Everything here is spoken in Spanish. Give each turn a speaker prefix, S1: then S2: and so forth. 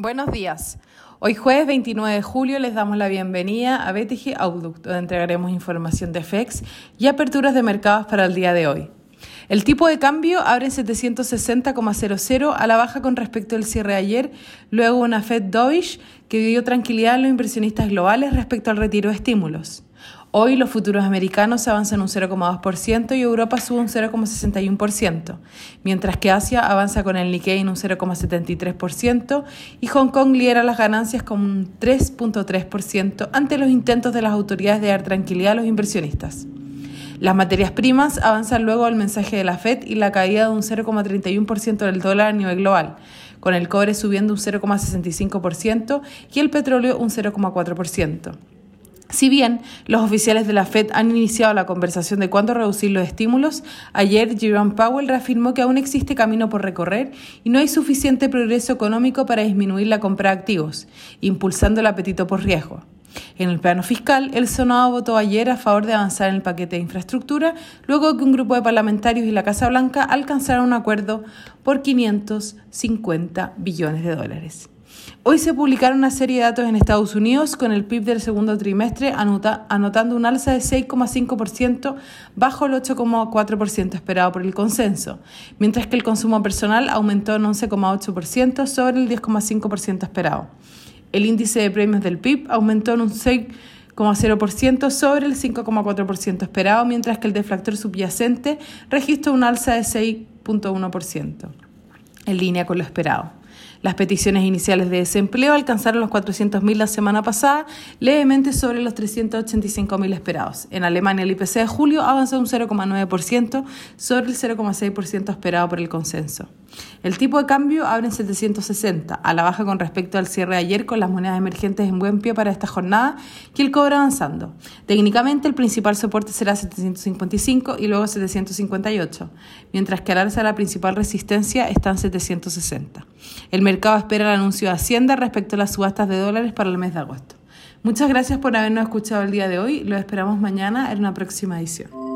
S1: Buenos días. Hoy jueves 29 de julio les damos la bienvenida a BTG Outlook, donde entregaremos información de FX y aperturas de mercados para el día de hoy. El tipo de cambio abre en 760,00 a la baja con respecto al cierre de ayer, luego una Fed dovish que dio tranquilidad a los inversionistas globales respecto al retiro de estímulos. Hoy los futuros americanos avanzan un 0,2% y Europa sube un 0,61%, mientras que Asia avanza con el Nikkei en un 0,73% y Hong Kong lidera las ganancias con un 3,3% ante los intentos de las autoridades de dar tranquilidad a los inversionistas. Las materias primas avanzan luego al mensaje de la Fed y la caída de un 0,31% del dólar a nivel global, con el cobre subiendo un 0,65% y el petróleo un 0,4%. Si bien los oficiales de la Fed han iniciado la conversación de cuándo reducir los estímulos, ayer Jerome Powell reafirmó que aún existe camino por recorrer y no hay suficiente progreso económico para disminuir la compra de activos, impulsando el apetito por riesgo. En el plano fiscal, el Senado votó ayer a favor de avanzar en el paquete de infraestructura, luego que un grupo de parlamentarios y la Casa Blanca alcanzaron un acuerdo por 550 billones de dólares. Hoy se publicaron una serie de datos en Estados Unidos con el PIB del segundo trimestre anotando un alza de 6,5% bajo el 8,4% esperado por el consenso, mientras que el consumo personal aumentó en 11,8% sobre el 10,5% esperado. El índice de premios del PIB aumentó en un 6,0% sobre el 5,4% esperado, mientras que el deflactor subyacente registró un alza de 6,1%, en línea con lo esperado. Las peticiones iniciales de desempleo alcanzaron los 400.000 la semana pasada, levemente sobre los 385.000 esperados. En Alemania, el IPC de julio avanzó un 0,9% sobre el 0,6% esperado por el consenso. El tipo de cambio abre en 760, a la baja con respecto al cierre de ayer con las monedas emergentes en buen pie para esta jornada y el cobre avanzando. Técnicamente, el principal soporte será 755 y luego 758, mientras que al alza la principal resistencia está en 760. El mercado espera el anuncio de Hacienda respecto a las subastas de dólares para el mes de agosto. Muchas gracias por habernos escuchado el día de hoy. Lo esperamos mañana en una próxima edición.